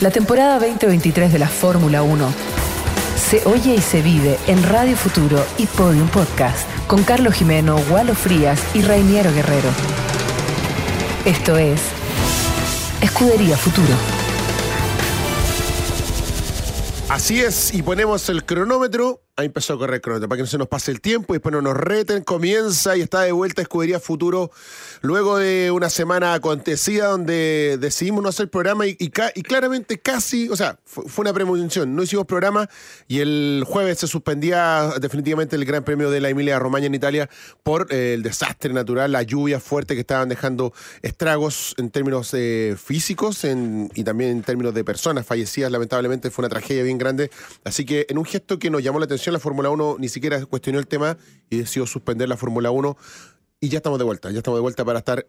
La temporada 2023 de la Fórmula 1 se oye y se vive en Radio Futuro y Podium Podcast con Carlos Jimeno, Gualo Frías y Rainiero Guerrero. Esto es Escudería Futuro. Así es, y ponemos el cronómetro. Ahí empezó a correr cronómetro para que no se nos pase el tiempo y después no nos reten. Comienza y está de vuelta Escudería Futuro luego de una semana acontecida donde decidimos no hacer programa y, y, y claramente casi, o sea, fue, fue, una premonición. No hicimos programa y el jueves se suspendía definitivamente el Gran Premio de la Emilia Romagna en Italia por eh, el desastre natural, la lluvia fuerte que estaban dejando estragos en términos eh, físicos en, y también en términos de personas fallecidas. Lamentablemente fue una tragedia bien grande. Así que en un gesto que nos llamó la atención, la Fórmula 1 ni siquiera cuestionó el tema y decidió suspender la Fórmula 1. Y ya estamos de vuelta, ya estamos de vuelta para estar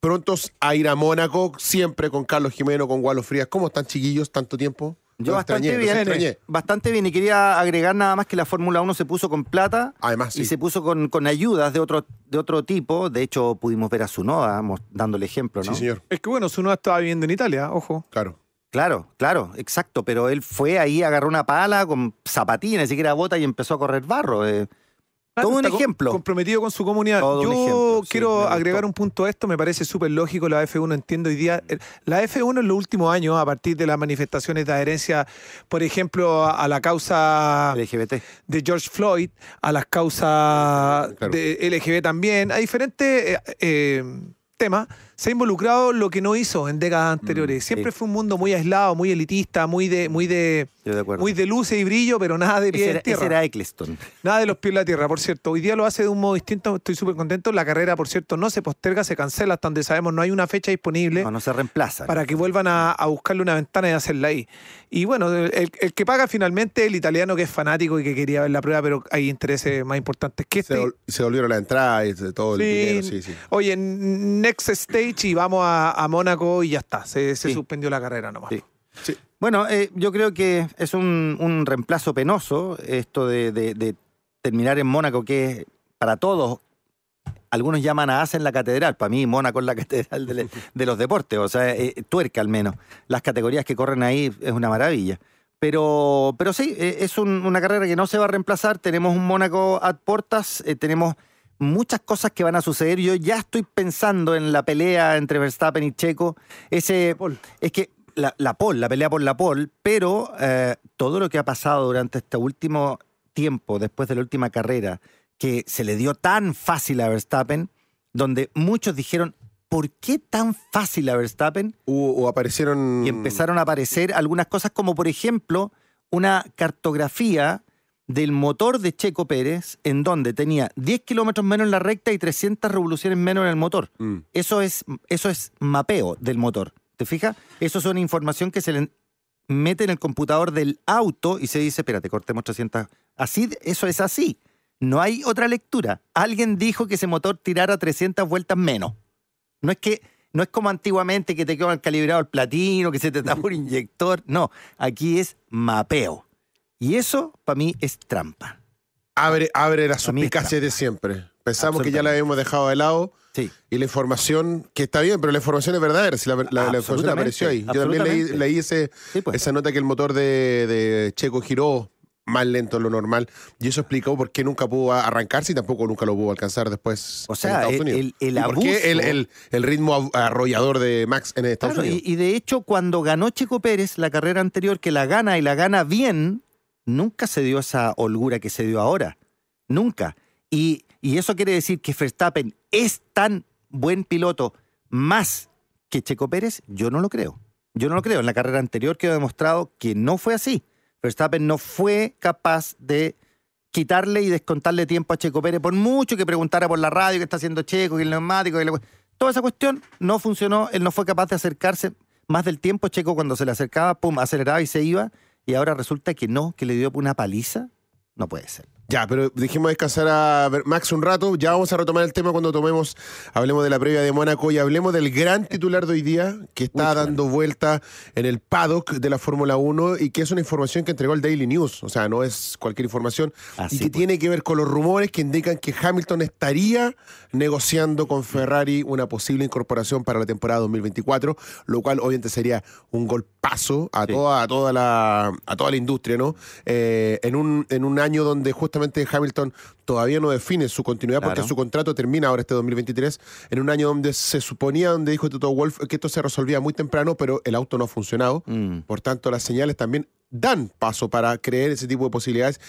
prontos a ir a Mónaco, siempre con Carlos Jimeno, con Gualo Frías. ¿Cómo están, chiquillos? ¿Tanto tiempo? Yo bastante extrañé, bien, bastante bien. Y quería agregar nada más que la Fórmula 1 se puso con plata. Además, sí. Y se puso con, con ayudas de otro, de otro tipo. De hecho, pudimos ver a Sunoda dándole ejemplo, ¿no? Sí, señor. Es que bueno, Sunoda estaba viviendo en Italia, ojo. Claro. Claro, claro, exacto. Pero él fue ahí, agarró una pala con zapatillas, ni siquiera bota y empezó a correr barro. Eh. Todo un ejemplo. Comprometido con su comunidad. Todo Yo ejemplo, quiero sí, agregar un punto a esto, me parece súper lógico. La F1 entiendo hoy día. eh, La F1 en los últimos años, a partir de las manifestaciones de adherencia, por ejemplo, a la causa LGBT. de George Floyd, a las causas Claro. de LGB también, a diferentes eh, eh, temas, se ha involucrado lo que no hizo en décadas anteriores. Siempre sí. fue un mundo muy aislado, muy elitista, muy de, muy de, de acuerdo. muy de luces y brillo, pero nada de pie era, tierra. ese era Eccleston. Nada de los pies en la tierra, por cierto. Hoy día lo hace de un modo distinto, estoy súper contento. La carrera, por cierto, no se posterga, se cancela hasta donde sabemos, no hay una fecha disponible No, no se reemplaza. para que vuelvan a, a buscarle una ventana y hacerla ahí. Y bueno, el, el que paga finalmente es el italiano que es fanático y que quería ver la prueba, pero hay intereses más importantes que Se, este. vol- se volvieron la entrada y de todo el Sí. dinero, sí, sí. Oye, next y vamos a, a Mónaco y ya está. Se, se Sí. suspendió la carrera nomás. Sí. Sí. Bueno, eh, yo creo que es un, un reemplazo penoso esto de, de- de terminar en Mónaco, que para todos, algunos llaman a Asen la catedral. Para mí, Mónaco es la catedral de, de los deportes, o sea, eh, tuerca al menos. Las categorías que corren ahí es una maravilla. Pero, pero sí, eh, es un- una carrera que no se va a reemplazar. Tenemos un Mónaco a portas, tenemos muchas cosas que van a suceder. Yo ya estoy pensando en la pelea entre Verstappen y Checo. Ese, es que la, la pole, la pelea por la pole, pero eh, todo lo que ha pasado durante este último tiempo, después de la última carrera, que se le dio tan fácil a Verstappen, donde muchos dijeron, ¿por qué tan fácil a Verstappen? Hubo- o aparecieron. Y empezaron a aparecer algunas cosas como, por ejemplo, una cartografía del motor de Checo Pérez, en donde tenía 10 kilómetros menos en la recta y 300 revoluciones menos en el motor. Mm. Eso es, eso es mapeo del motor. ¿Te fijas? Eso es una información que se le mete en el computador del auto y se dice, espérate, cortemos 300. Así, eso es así. No hay otra lectura. Alguien dijo que ese motor tirara 300 vueltas menos. No es que no es como antiguamente que te quedó calibrado el platino, que se te tapa un inyector. No, aquí es mapeo. Y eso para mí es trampa. Abre, abre las suspicacias de siempre. Pensamos que ya la habíamos dejado de lado Sí. y la información, que está bien, pero la información es verdadera. Si la, la- la información apareció ahí. Yo también leí, absolutamente. leí ese, Sí, pues. esa nota que el motor de, de Checo giró más lento de lo normal y eso explicó por qué nunca pudo arrancarse y tampoco nunca lo pudo alcanzar después O en sea, Estados el- Unidos. el- el ¿Y por qué abuso- el, el- el ritmo arrollador de Max en Estados Claro, y, Unidos? y de hecho, cuando ganó Checo Pérez la carrera anterior, que la gana y la gana bien, nunca se dio esa holgura que se dio ahora. Nunca. Y, y eso quiere decir que Verstappen es tan buen piloto más que Checo Pérez, yo no lo creo. Yo no lo creo. En la carrera anterior quedó demostrado que no fue así. Verstappen no fue capaz de quitarle y descontarle tiempo a Checo Pérez, por mucho que preguntara por la radio qué está haciendo Checo, que el neumático, que la- toda esa cuestión no funcionó. Él no fue capaz de acercarse más del tiempo. Checo cuando se le acercaba, pum, aceleraba y se iba. Y ahora resulta que no, que le dio una paliza. No puede ser. Ya, pero dijimos descansar a Max un rato. Ya vamos a retomar el tema cuando tomemos, hablemos de la previa de Mónaco y hablemos del gran titular de hoy día que está dando vuelta en el paddock de la Fórmula 1 y que es una información que entregó el Daily News. O sea, no es cualquier información. Así y que pues. tiene que ver con los rumores que indican que Hamilton estaría negociando con Ferrari una posible incorporación para la temporada 2024, lo cual obviamente sería un golpazo a, Sí. toda, a, toda, la, a toda la industria, ¿no? Eh, en, un, en un año donde justamente Hamilton todavía no define su continuidad porque su contrato termina ahora este 2023, en un año donde se suponía, donde dijo Toto Wolf, que esto se resolvía muy temprano, pero el auto no ha funcionado. Mm. Por tanto, las señales también dan paso para creer ese tipo de posibilidades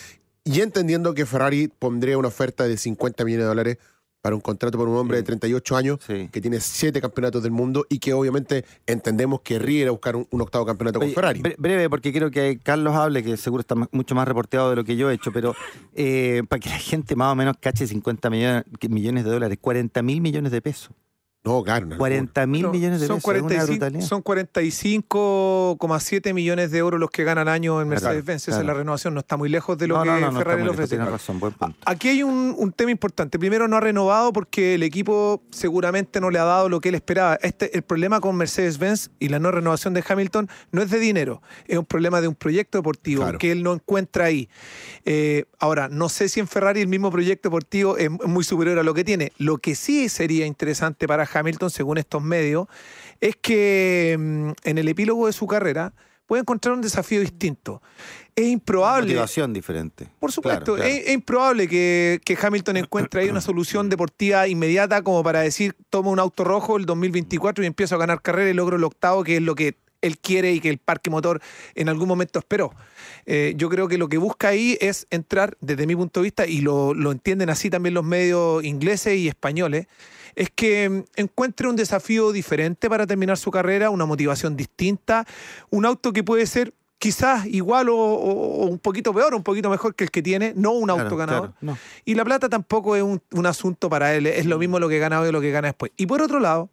y entendiendo que Ferrari pondría una oferta de 50 millones de dólares para un contrato por un hombre de 38 años Sí. que tiene siete campeonatos del mundo y que obviamente entendemos que querría ir a buscar un, un octavo campeonato Oye, con Ferrari. bre- breve, porque quiero que Carlos hable, que seguro está mucho más reporteado de lo que yo he hecho, pero eh, para que la gente más o menos cache 50 millones, que- millones de dólares, 40 mil millones de pesos. No, claro. no, 40 mil millones de son pesos. es una 45 brutalidad. son 45,7 millones de euros los que gana al año en Claro, Mercedes-Benz. Esa es claro. la renovación, no está muy lejos de lo no, que no, Ferrari le ofrece. Tienes razón, buen punto. Aquí hay un, un tema importante. Primero, no ha renovado porque el equipo seguramente no le ha dado lo que él esperaba. Este, el problema con Mercedes-Benz y la no renovación de Hamilton no es de dinero, es un problema de un proyecto deportivo Claro. que él no encuentra ahí. Eh, ahora, no sé si en Ferrari el mismo proyecto deportivo es muy superior a lo que tiene. Lo que sí sería interesante para Hamilton, según estos medios, es que mm, en el epílogo de su carrera puede encontrar un desafío distinto. Es improbable. Motivación diferente. Por supuesto, Claro, claro. Es, es improbable que, que Hamilton encuentre ahí una solución deportiva inmediata como para decir, tomo un auto rojo el 2024 y empiezo a ganar carrera y logro el octavo, que es lo que él quiere y que el parque motor en algún momento esperó. Eh, yo creo que lo que busca ahí es entrar, desde mi punto de vista, y lo, lo entienden así también los medios ingleses y españoles, es que mm, encuentre un desafío diferente para terminar su carrera, una motivación distinta, un auto que puede ser quizás igual o, o- o un poquito peor, un poquito mejor que el que tiene, no un Claro, auto ganador. claro, no. Y la plata tampoco es un, un asunto para él, es lo mismo lo que gana hoy que lo que gana después. Y por otro lado,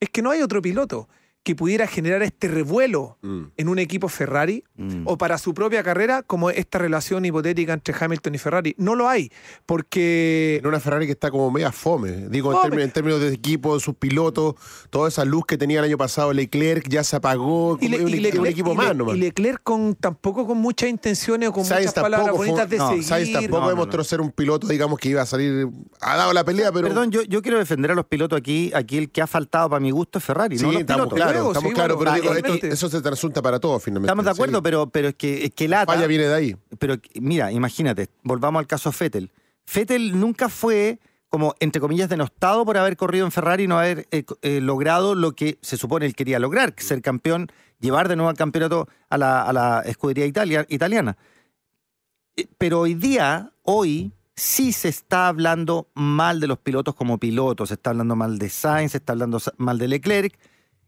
es que no hay otro piloto que pudiera generar este revuelo Mm. en un equipo Ferrari Mm. o para su propia carrera como esta relación hipotética entre Hamilton y Ferrari. No lo hay, porque En una Ferrari que está como media fome. Digo, en términos, en términos de equipo, sus pilotos, toda esa luz que tenía el año pasado, Leclerc ya se apagó. y, Le- un, y equi- un Leclerc, equipo y más Le- nomás. y Leclerc con, tampoco con muchas intenciones o con Sainz muchas palabras fue- bonitas de no, seguir. Sainz tampoco No, no, demostró no. ser un piloto, digamos, que iba a salir. Ha dado la pelea, pero. Perdón, yo, yo quiero defender a los pilotos aquí. Aquí el que ha faltado para mi gusto es Ferrari, Sí, no los estamos pilotos. claros, Luego, estamos sí, claros, bueno, pero digo, totalmente. esto- eso se transunta para todos finalmente. Estamos de acuerdo, Sí. pero, pero es que, es que lata. Falla viene de ahí. Pero mira, imagínate, volvamos al caso Fettel. Fettel nunca fue como, entre comillas, denostado por haber corrido en Ferrari y no haber eh, eh, logrado lo que se supone él quería lograr, ser campeón, llevar de nuevo al campeonato a la, a la escudería italia- italiana. Eh, Pero hoy día, hoy, sí se está hablando mal de los pilotos como pilotos, se está hablando mal de Sainz, se está hablando mal de Leclerc,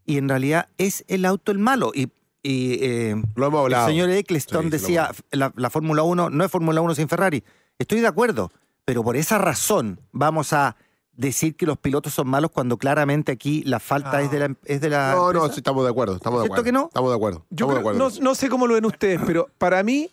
y en realidad es el auto el malo. Y, y, eh, Lo hemos hablado. el señor Eccleston Sí, decía, la, la Fórmula 1 no es Fórmula 1 sin Ferrari. Estoy de acuerdo, pero por esa razón vamos a decir que los pilotos son malos cuando claramente aquí la falta Ah. es de la, es de la No, no, sí, estamos de acuerdo. Estamos de ¿Cierto acuerdo. que no? Estamos de acuerdo. Yo estamos de creo- acuerdo. no, no sé cómo lo ven ustedes, pero para mí,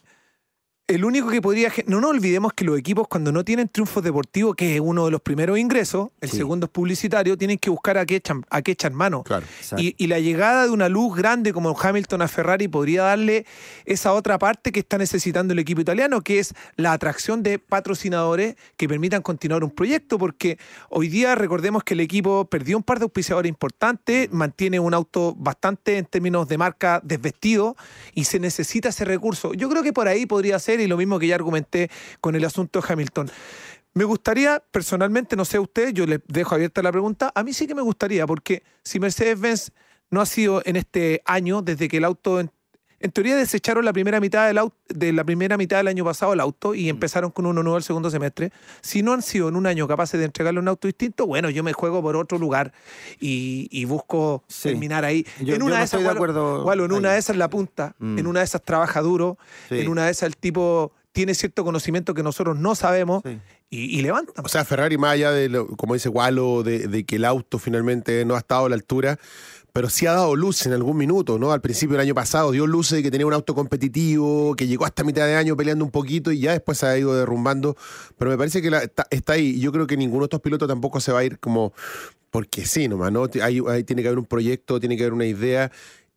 el único que podría. No nos olvidemos que los equipos, cuando no tienen triunfos deportivos, que es uno de los primeros ingresos, el Sí. segundo es publicitario, tienen que buscar a qué echan, a qué echan mano. Claro. Y, y la llegada de una luz grande como Hamilton a Ferrari podría darle esa otra parte que está necesitando el equipo italiano, que es la atracción de patrocinadores que permitan continuar un proyecto, porque hoy día recordemos que el equipo perdió un par de auspiciadores importantes, mantiene un auto bastante en términos de marca desvestido y se necesita ese recurso. Yo creo que por ahí podría ser, y lo mismo que ya argumenté con el asunto de Hamilton. Me gustaría, personalmente, no sé usted, yo le dejo abierta la pregunta, a mí sí que me gustaría, porque si Mercedes-Benz no ha sido en este año, desde que el auto, en, teoría desecharon la primera mitad del auto, de la primera mitad del año pasado el auto Mm. y empezaron con uno nuevo el segundo semestre, si no han sido en un año capaces de entregarle un auto distinto, bueno, yo me juego por otro lugar y, y busco Sí. terminar ahí. Yo- en yo una no de estoy esas, de Gualo, acuerdo Gualo, en una de esas la punta, Mm. en una de esas trabaja duro, Sí. en una de esas el tipo tiene cierto conocimiento que nosotros no sabemos Sí. y, y levanta. O sea, Ferrari, más allá de, lo, como dice Walo, de, de que el auto finalmente no ha estado a la altura, pero sí ha dado luz en algún minuto, ¿no? Al principio del año pasado dio luces de que tenía un auto competitivo, que llegó hasta mitad de año peleando un poquito y ya después se ha ido derrumbando. Pero me parece que está, ahí. Yo creo que ninguno de estos pilotos tampoco se va a ir como porque sí, nomás, ¿no? Ahí tiene que haber un proyecto, tiene que haber una idea.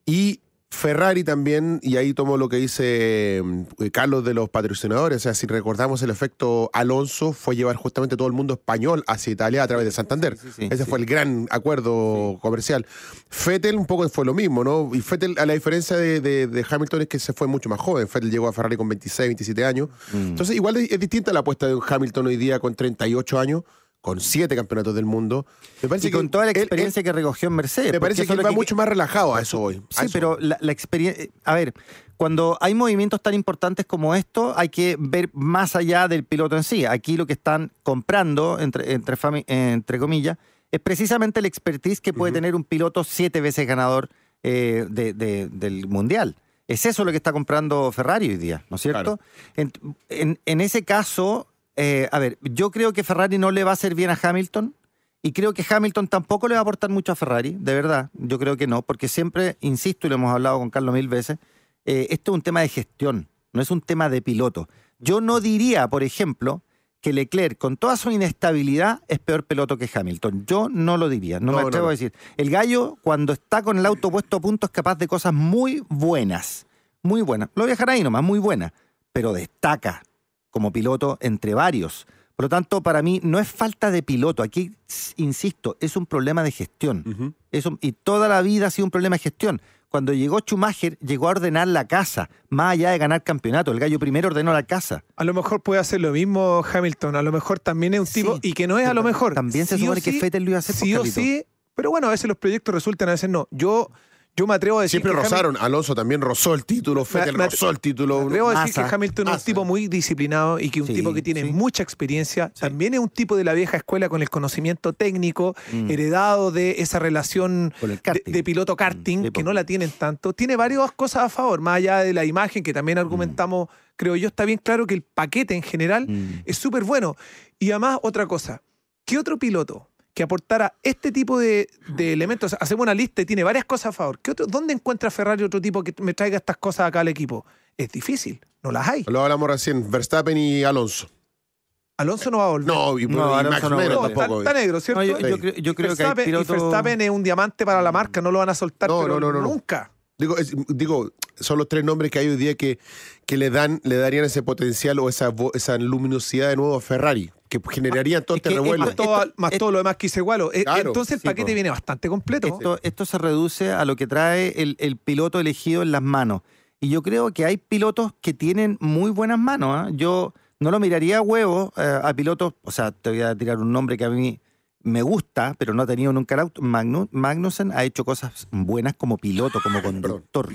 Y Ferrari también, y ahí tomo lo que dice eh, Carlos de los patrocinadores, o sea, si recordamos el efecto Alonso, fue llevar justamente todo el mundo español hacia Italia a través de Santander. Sí, sí, sí, Ese fue el gran acuerdo comercial. Fettel un poco fue lo mismo, ¿no? Y Fettel, a la diferencia de, de- de Hamilton, es que se fue mucho más joven. Fettel llegó a Ferrari con 26, 27 años. Mm. Entonces, igual es, es distinta la apuesta de un Hamilton hoy día con 38 años, con 7 campeonatos del mundo. Me parece Y con toda la él- él- experiencia que recogió en Mercedes. me parece que él va mucho más relajado a eso hoy. Sí, eso pero la, la experiencia. A ver, cuando hay movimientos tan importantes como esto, hay que ver más allá del piloto en sí. Aquí lo que están comprando, entre, entre, fami- entre comillas, es precisamente el expertise que puede tener un piloto siete veces ganador eh, de- de- del mundial. Es eso lo que está comprando Ferrari hoy día, ¿no es cierto? Claro. En, en- en ese caso, eh, a ver, yo creo que Ferrari no le va a hacer bien a Hamilton. Y creo que Hamilton tampoco le va a aportar mucho a Ferrari, de verdad. Yo creo que no, porque siempre, insisto, y lo hemos hablado con Carlos mil veces, eh, esto es un tema de gestión, no es un tema de piloto. Yo no diría, por ejemplo, que Leclerc, con toda su inestabilidad, es peor piloto que Hamilton. Yo no lo diría, no, No, me no, atrevo no. a decir. El gallo, cuando está con el auto puesto a punto, es capaz de cosas muy buenas. Muy buenas. Lo voy a dejar ahí nomás, muy buenas. Pero destaca como piloto entre varios. Por lo tanto, para mí no es falta de piloto. Aquí, insisto, es un problema de gestión. Ujú. Es un- y toda la vida ha sido un problema de gestión. Cuando llegó Schumacher, llegó a ordenar la casa, más allá de ganar campeonato. El gallo primero ordenó la casa. A lo mejor puede hacer lo mismo Hamilton, a lo mejor también es un tipo, y que no es a lo mejor. también se sí supone que sí, lo iba a hacer, Sí o sí, pero bueno, a veces los proyectos resultan, a veces no. Yo, yo me atrevo a decir Siempre que rozaron. Alonso también rozó el título, Fettel me- rozó el título. Me atrevo a decir que Hamilton es un tipo muy disciplinado y que un Sí, tipo que tiene sí. mucha experiencia. También es un tipo de la vieja escuela con el conocimiento técnico, Mm. heredado de esa relación de, karting. de piloto karting, Mm, sí, que no la tienen tanto. Tiene varias cosas a favor, más allá de la imagen, que también argumentamos, creo yo, está bien claro que el paquete en general Mm. es súper bueno. Y además, otra cosa, ¿qué otro piloto que aportara este tipo de, de elementos? Hacemos una lista y tiene varias cosas a favor. ¿Qué otro, ¿Dónde encuentra Ferrari otro tipo que me traiga estas cosas acá al equipo? Es difícil, no las hay. Lo hablamos recién, Verstappen y Alonso. Alonso no va a volver. No, y, No, y Alonso Max no menos No, está, tampoco. está negro, ¿cierto? No, yo, creo, yo Y creo que hay Verstappen- y pilotos... Verstappen es un diamante para la marca, no lo van a soltar No, pero no, no, no, no. nunca. Digo, es- digo, son los tres nombres que hay hoy día que, que le dan, le darían ese potencial o esa, esa luminosidad de nuevo a Ferrari, que generarían todo Es este que revuelo. Más, todo, esto- más esto- todo lo demás que hice igual. Eh, Claro, Entonces el sí, paquete viene bastante completo. Esto, esto se reduce a lo que trae el, el piloto elegido en las manos. Y yo creo que hay pilotos que tienen muy buenas manos. ¿ah? Yo no lo miraría a huevo eh, a pilotos, o sea, te voy a tirar un nombre que a mí me gusta, pero no ha tenido nunca el auto. Magnu- Magnussen ha hecho cosas buenas como piloto, como conductor.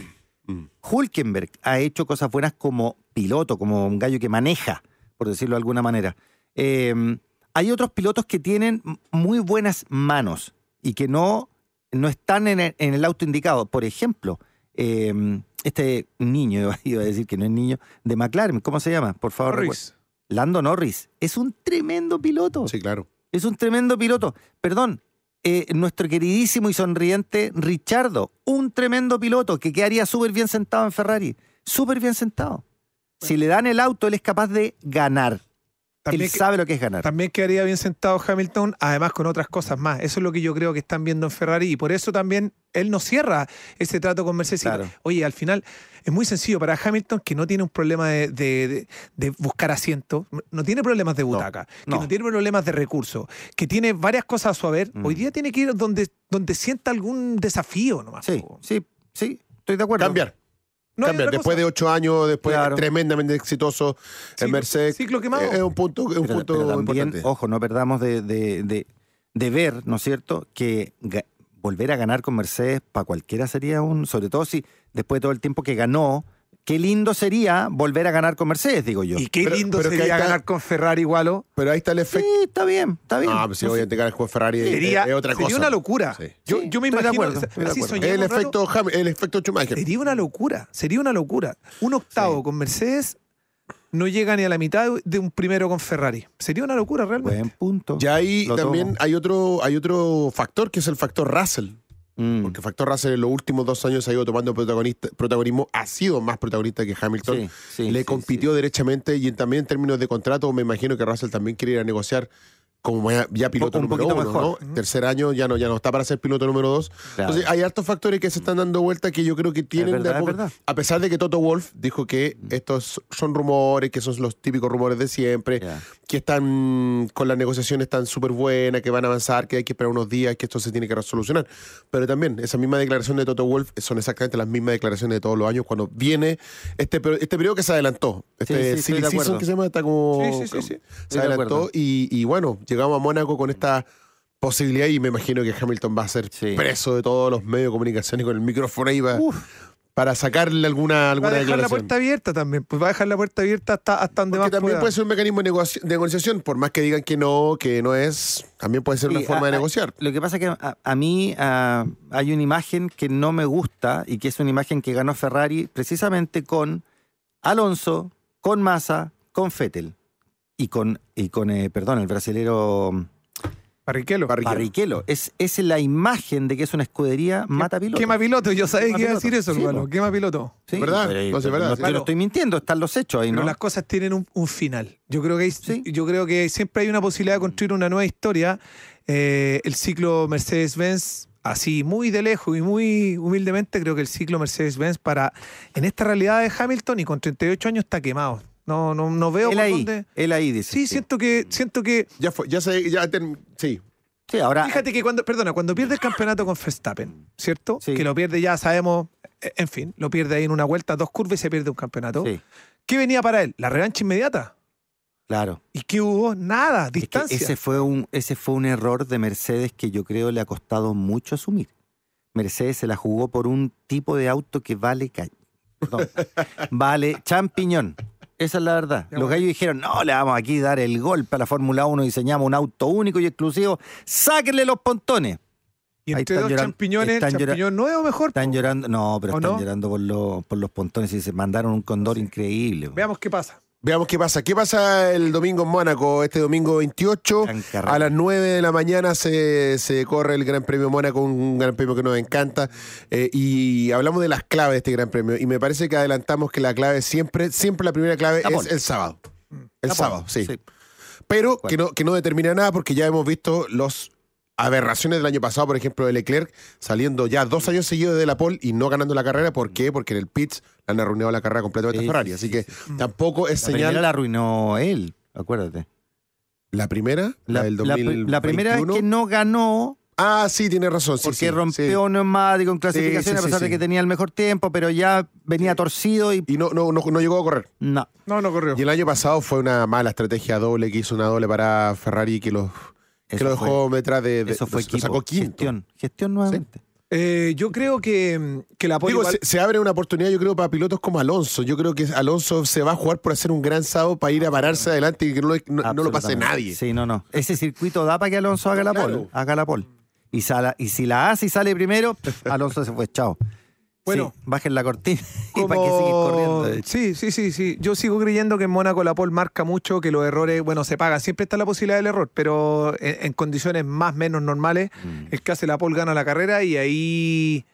Mm. Hulkenberg ha hecho cosas buenas como piloto, como un gallo que maneja, por decirlo de alguna manera. Eh, hay otros pilotos que tienen muy buenas manos y que no, no están en el, en el auto indicado. Por ejemplo, eh, este niño, iba- a decir que no es niño, de McLaren, ¿cómo se llama? Por favor, Norris. Lando Norris. Es un tremendo piloto. Sí, claro. Es un tremendo piloto. Perdón, eh, nuestro queridísimo y sonriente Richardo, un tremendo piloto que quedaría súper bien sentado en Ferrari. Súper bien sentado. Si le dan el auto, él es capaz de ganar. También él que- sabe lo que es ganar. También quedaría bien sentado Hamilton, además con otras cosas más. Eso es lo que yo creo que están viendo en Ferrari y por eso también él no cierra ese trato con Mercedes. Y, Claro. Oye, al final es muy sencillo para Hamilton que no tiene un problema de, de- de- de buscar asiento, no tiene problemas de butaca, que no, no. tiene problemas de recursos, que tiene varias cosas a su haber. Mm. Hoy día tiene que ir donde, donde sienta algún desafío nomás. Sí, sí, sí, estoy de acuerdo. Cambiar. No cambiar. Después cosa. de ocho años, después Claro. tremendamente exitoso en Mercedes. ciclo quemado. Es un punto, es un Pero, punto pero también, importante. ojo, no perdamos de, de- de- de ver, ¿no es cierto?, que volver a ganar con Mercedes para cualquiera sería un, sobre todo si después de todo el tiempo que ganó, qué lindo sería volver a ganar con Mercedes, digo yo. Y qué Pero- lindo pero sería está- ganar con Ferrari igual. Pero ahí está el Sí, efecto. está bien, está bien. Ah, pues si sé. obviamente ganar con Ferrari es- Sería, es, otra sería cosa. una locura. Sí. Yo, Sí, yo me imagino, acuerdo, así El efecto, Ham- el efecto Schumacher. Sería una locura, sería una locura. Un octavo Sí. con Mercedes no llega ni a la mitad de un primero con Ferrari. Sería una locura realmente. Buen punto. Ya ahí Lo también tomo. hay otro, hay otro factor que es el factor Russell. Mm. Porque Factor Russell en los últimos dos años ha ido tomando protagonista, protagonismo, ha sido más protagonista que Hamilton. Sí, sí, Le sí, compitió derechamente y también en términos de contrato, me imagino que Russell también quiere ir a negociar como ya, ya piloto Un número uno, mejor. ¿no? Tercer año ya no, ya no está para ser piloto número dos. Claro. Entonces hay hartos factores que se están dando vuelta que yo creo que tienen verdad, de a pesar de que Toto Wolf dijo que estos son rumores, que son los típicos rumores de siempre. Que están con las negociaciones tan súper buenas, que van a avanzar, que hay que esperar unos días, que esto se tiene que resolucionar. Pero también, esa misma declaración de Toto Wolf son exactamente las mismas declaraciones de todos los años cuando viene este, este periodo que se adelantó. Este Sí, sí, silly season que se llama, está como... Sí, sí, sí, como- sí. Se adelantó y, y bueno, llegamos a Mónaco con esta posibilidad y me imagino que Hamilton va a ser Sí. preso de todos los medios de comunicación y con el micrófono ahí va- para sacarle alguna, Va alguna a dejar la puerta abierta también. Pues va a dejar la puerta abierta hasta, hasta donde Porque más también pueda. puede ser un mecanismo de, negoci- de negociación, por más que digan que no, que no es, también puede ser una Sí, forma a- de negociar. Lo que pasa es que a, a mí hay una imagen que no me gusta y que es una imagen que ganó Ferrari precisamente con Alonso, con Massa, con Fettel y con, y con eh, perdón, el brasilero Barrichello. Barrichello. Barrichello. Es, es la imagen de que es una escudería mata piloto. Quema piloto. Yo sabía que iba a decir eso, Sí, hermano. po. Quema piloto. Sí, ¿Verdad? pero- No, pero verdad, no sí. estoy mintiendo, están los hechos ahí, Pero ¿no? las cosas tienen un, un final. Yo creo que hay, Sí. yo creo que siempre hay una posibilidad de construir una nueva historia. Eh, el ciclo Mercedes-Benz, así muy de lejos y muy humildemente, creo que el ciclo Mercedes-Benz para en esta realidad de Hamilton y con 38 años está quemado. No, no, no veo Él por ahí, dónde. él ahí dice. Sí, siento que, siento que. Ya fue, ya se, ya term- sí. Sí, ahora. Fíjate que cuando, perdona, cuando pierde el campeonato con Verstappen, ¿cierto? Sí. Que lo pierde ya, sabemos, eh, en fin, lo pierde ahí en una vuelta, dos curvas y se pierde un campeonato. Sí, ¿Qué venía para él? La revancha inmediata. claro. ¿Y qué hubo? Nada, Es que distancia. ese fue un ese fue un error de Mercedes que yo creo le ha costado mucho asumir. Mercedes se la jugó por un tipo de auto que vale ca- perdón, vale champiñón. Esa es la verdad. Los gallos dijeron, no, le vamos aquí a dar el golpe a la Fórmula 1, diseñamos un auto único y exclusivo, sáquenle los pontones. Y entre están dos llorando- champiñones, champiñón nuevo mejor. Están po. llorando, no, pero ¿O están no? llorando por, los por los pontones y se mandaron un condor increíble. Veamos qué pasa. Veamos qué pasa. ¿Qué pasa el domingo en Mónaco? Este domingo 28, Gran carrera. a las 9 de la mañana se, se corre el Gran Premio Mónaco, un gran premio que nos encanta. Eh, y hablamos de las claves de este Gran Premio. Y me parece que adelantamos que la clave siempre, siempre la primera clave La es el sábado. El sábado, sí. sí. Pero que no, que no determina nada porque ya hemos visto los aberraciones del año pasado, por ejemplo, de Leclerc saliendo ya dos años seguidos de la pole y no ganando la carrera. ¿Por qué? Porque en el pits le han arruinado la carrera completamente Sí, a Ferrari. sí, Así sí, que sí. tampoco es La señal. la arruinó él, acuérdate. ¿La primera? La, del la- 2021. la primera es que no ganó Ah, sí, tiene razón. sí, porque sí, rompió un neumático en clasificación Sí, sí, a pesar sí, de sí. que tenía el mejor tiempo, pero ya venía torcido y sí. Y no, no, no, no llegó a correr. no. No, no corrió. Y el año pasado fue una mala estrategia doble que hizo una doble para Ferrari que lo, que lo fue- dejó detrás de, de- Eso fue lo equipo, sacó quinto. gestión, gestión nuevamente. Eh, yo creo que, que la Digo, igual- se, se abre una oportunidad, yo creo, para pilotos como Alonso. Yo creo que Alonso se va a jugar por hacer un gran sábado para ir a pararse adelante y que no, lo- no- no lo pase nadie. Sí, no, no. Ese circuito da para que Alonso haga la Claro. pole, haga la pole. Y, sala- y si la hace y sale primero, Alonso se fue, chao. Bueno. Sí, bajen la cortina y para que corriendo. Sí, sí, sí, sí. Yo sigo creyendo que en Mónaco la pole marca mucho, que los errores, bueno, se pagan. Siempre está la posibilidad del error, pero en, en condiciones más o menos normales, Mm. el que hace la pole gana la carrera y ahí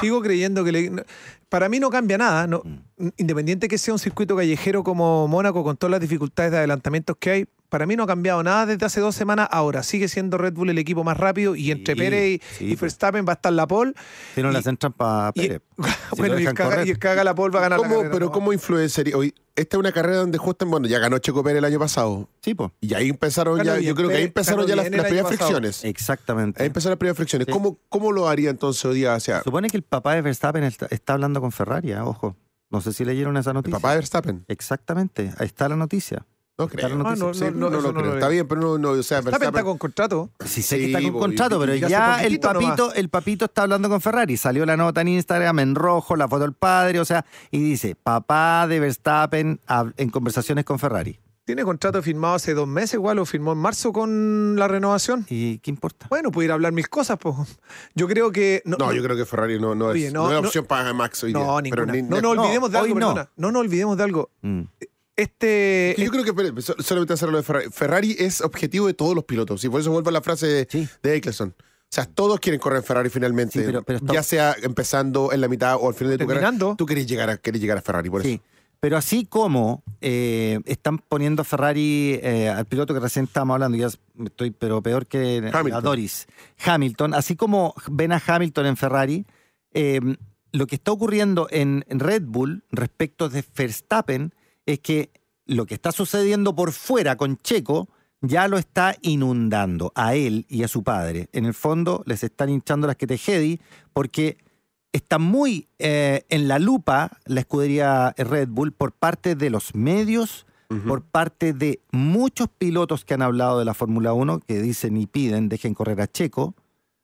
sigo creyendo que le- para mí no cambia nada. No, Mm. Independiente que sea un circuito callejero como Mónaco, con todas las dificultades de adelantamientos que hay, para mí no ha cambiado nada desde hace dos semanas. Ahora sigue siendo Red Bull el equipo más rápido y entre Sí, Pérez y, sí, y pues. Verstappen va a estar la pole. Si no Y- le hacen trampa a y- Pérez. Si bueno, y el, dejan que haga, correr. y el la pole va a ganar la ¿Cómo- carrera, pero ¿no? ¿cómo influenciaría? Hoy, esta es una carrera donde justo, bueno, ya ganó Checo Pérez el año pasado. Sí, pues. Y ahí empezaron ya, yo creo que ahí empezaron ya las, el primeras pasado. fricciones. Exactamente. Ahí empezaron las primeras fricciones. Sí. ¿Cómo, ¿Cómo lo haría entonces hoy día hacia Supone que el papá de Verstappen está, está hablando con Ferrari, ah, ojo. No sé si leyeron esa el noticia. papá de Verstappen? Exactamente, ahí está la noticia. No Está creo. Ah, no, Sí, no, no, no, lo creo. lo Está bien, pero no, no o sea, Verstappen está Verstappen- con contrato. Sí sé Sí, que está con contrato, y- pero ya el papito, el papito está hablando con Ferrari. Salió la nota en Instagram en rojo, la foto del padre, o sea, y dice, papá de Verstappen en conversaciones con Ferrari. Tiene contrato firmado hace dos meses, igual lo firmó en marzo con la renovación. ¿Y qué importa? Bueno, pudiera hablar mil cosas, pues. Yo creo que. No, No, yo creo que Ferrari no, no, Oye, es, no, no es no- opción para Max hoy día. no, Pero ninguna. ni- no nos no, olvidemos de algo, no. perdona. No nos olvidemos de algo. Mm. Este. Yo creo que, espere, solamente hacer lo de Ferrari. Ferrari es objetivo de todos los pilotos. Y por eso vuelvo a la frase de, Sí. de Eccleston. O sea, todos quieren correr en Ferrari finalmente. Sí, pero- pero está- Ya sea empezando en la mitad o al final de tu carrera. Tú querés llegar a, querés llegar a Ferrari, por Sí. eso. Pero así como eh, están poniendo a Ferrari eh, al piloto que recién estábamos hablando, ya estoy pero peor que Hamilton. Doris, Hamilton, así como ven a Hamilton en Ferrari, eh, lo que está ocurriendo en en Red Bull respecto de Verstappen es que lo que está sucediendo por fuera con Checo ya lo está inundando a él y a su padre. En el fondo les están hinchando las que te porque está muy eh, en la lupa la escudería Red Bull por parte de los medios, por parte de muchos pilotos que han hablado de la Fórmula 1 que dicen y piden dejen correr a Checo,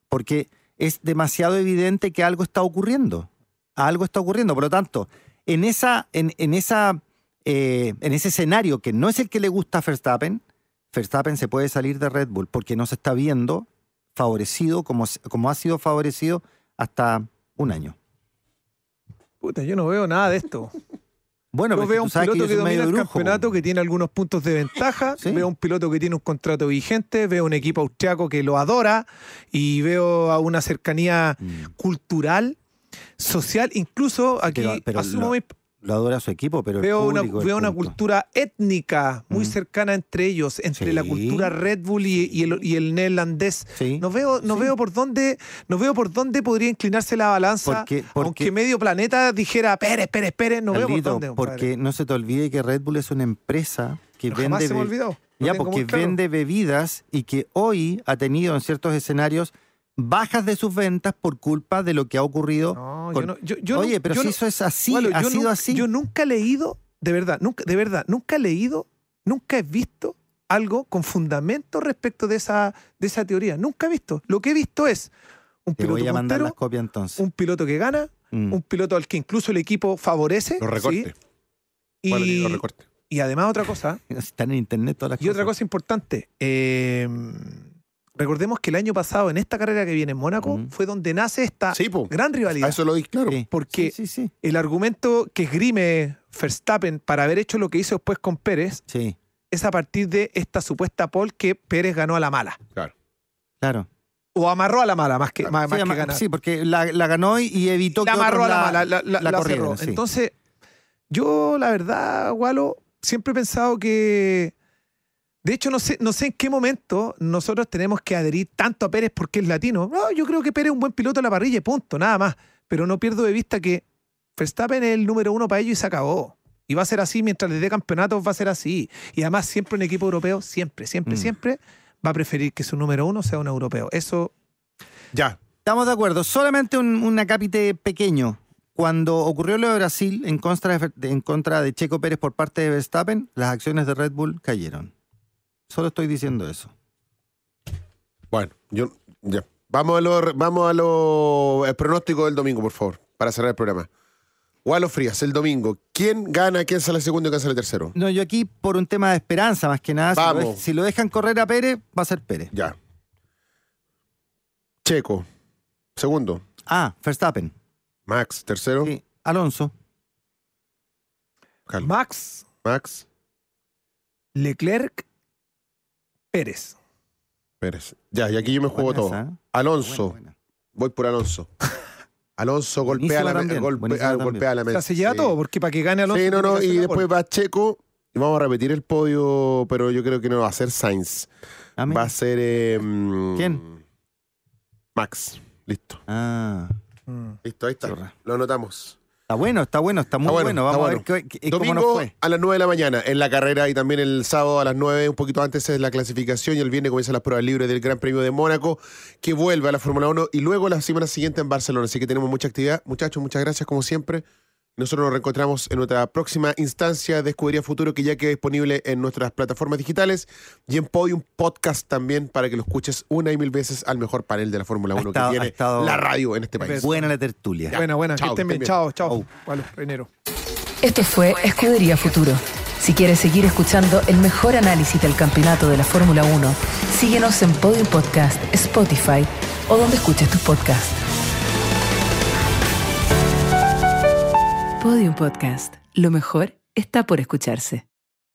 porque es demasiado evidente que algo está ocurriendo. Algo está ocurriendo. Por lo tanto, en, esa, en, en esa, eh, en ese escenario que no es el que le gusta a Verstappen, Verstappen se puede salir de Red Bull porque no se está viendo favorecido como, como ha sido favorecido hasta un año. Puta, yo no veo nada de esto. Bueno, Yo veo un piloto que domina el brujo, campeonato, que tiene algunos puntos de ventaja. Sí. Veo un piloto que tiene un contrato vigente. Veo un equipo austriaco que lo adora. Y veo a una cercanía Mm. cultural, social. Incluso aquí Pero- pero asumo lo- mi- Lo adora su equipo, pero veo una, público veo una cultura étnica muy Mm. cercana entre ellos, entre Sí. la cultura Red Bull y, y el, y el neerlandés. Sí. No veo, no Sí. veo por dónde, no veo por dónde podría inclinarse la balanza. Porque- porque- aunque medio planeta dijera, Pérez, Pérez, Pérez, no veo por dónde. porque no se te olvide que Red Bull es una empresa que Pero jamás vende se me olvidó. Ya, porque claro. vende bebidas y que hoy ha tenido en ciertos escenarios bajas de sus ventas por culpa de lo que ha ocurrido. No, con- yo no- yo- yo Oye, no- pero yo si no- eso es así, Bueno, ha sido nunca- así. Yo nunca he leído, de verdad, nunca, de verdad, nunca he leído, nunca he visto algo con fundamento respecto de esa, de esa teoría. Nunca he visto. Lo que he visto es un Te piloto voy a mandar puntero, las copias entonces. un piloto que gana, Mm. un piloto al que incluso el equipo favorece. Los recortes. ¿sí? Y, Bueno, y los recortes. y además otra cosa, Están en internet todas las y otra cosa importante. eh, recordemos que el año pasado, en esta carrera que viene en Mónaco, fue donde nace esta Sí, gran A rivalidad. eso lo di claro. Sí. Porque Sí, sí, sí. el argumento que esgrime Verstappen para haber hecho lo que hizo después con Pérez Sí, es a partir de esta supuesta pole que Pérez ganó a la mala. Claro. claro. O amarró a la mala, más que, más, Sí, más que ama- ganar. sí, porque la, la ganó y- y evitó la que amarró a la mala, la, la- la la sí. Entonces, yo la verdad, Walo, siempre he pensado que... De hecho, no sé, no sé en qué momento nosotros tenemos que adherir tanto a Pérez porque es latino. No, yo creo que Pérez es un buen piloto a la parrilla y punto, nada más. Pero no pierdo de vista que Verstappen es el número uno para ellos y se acabó. Y va a ser así mientras les dé campeonatos, va a ser así. Y además, siempre un equipo europeo, siempre, siempre, Mm. siempre va a preferir que su número uno sea un europeo. Eso Ya. Estamos de acuerdo. Solamente un, un acápite pequeño. Cuando ocurrió lo de Brasil en contra de, de- en contra de Checo Pérez por parte de Verstappen, las acciones de Red Bull cayeron. Solo estoy diciendo eso. Bueno, yo. Ya. Vamos a lo, vamos a lo el pronóstico del domingo, por favor, para cerrar el programa. Walo Frías, el domingo. ¿Quién gana, quién sale segundo y quién sale tercero? No, yo aquí por un tema de esperanza más que nada. Si lo, Vamos. si lo dejan correr a Pérez, va a ser Pérez. Ya. Checo, segundo. Ah, Verstappen. Max, tercero. Sí. Alonso. Max, Max Leclerc, Pérez. Pérez. Ya, y aquí yo me juego Buena todo. esa, ¿eh? Alonso. Buena, buena. Voy por Alonso. Alonso golpea la, me- también, golpe- buenísima ah, golpea la O sea, mesa. se lleva Sí. todo, porque para que gane Alonso. Sí, no, no, y después va Checo y vamos a repetir el podio, pero yo creo que no va a ser Sainz. Ah. Va a ser. eh, mm, ¿Quién? Max. Listo. Ah, Mm. Listo, ahí está. Chorra. Lo anotamos. Está bueno, está bueno, está muy Está bueno. bueno, Vamos está a ver qué- qué- cómo nos Domingo fue. a las 9 de la mañana en la carrera y también el sábado a las 9, un poquito antes es la clasificación y el viernes comienzan las pruebas libres del Gran Premio de Mónaco que vuelve a la Fórmula 1 y luego la semana siguiente en Barcelona. Así que tenemos mucha actividad. Muchachos, muchas gracias como siempre. Nosotros nos reencontramos en nuestra próxima instancia de Escudería Futuro que ya queda disponible en nuestras plataformas digitales y en Podium Podcast también para que lo escuches una y mil veces al mejor panel de la Fórmula Ha 1 estado- que tiene estado- la radio en este país. Buena la tertulia. Buena, buena. Chao, que estén bien. Chao, chao. Vale, Renero. Esto fue Escudería Futuro. Si quieres seguir escuchando el mejor análisis del campeonato de la Fórmula 1, síguenos en Podium Podcast, Spotify o donde escuches tus podcasts. Podium Podcast. Lo mejor está por escucharse.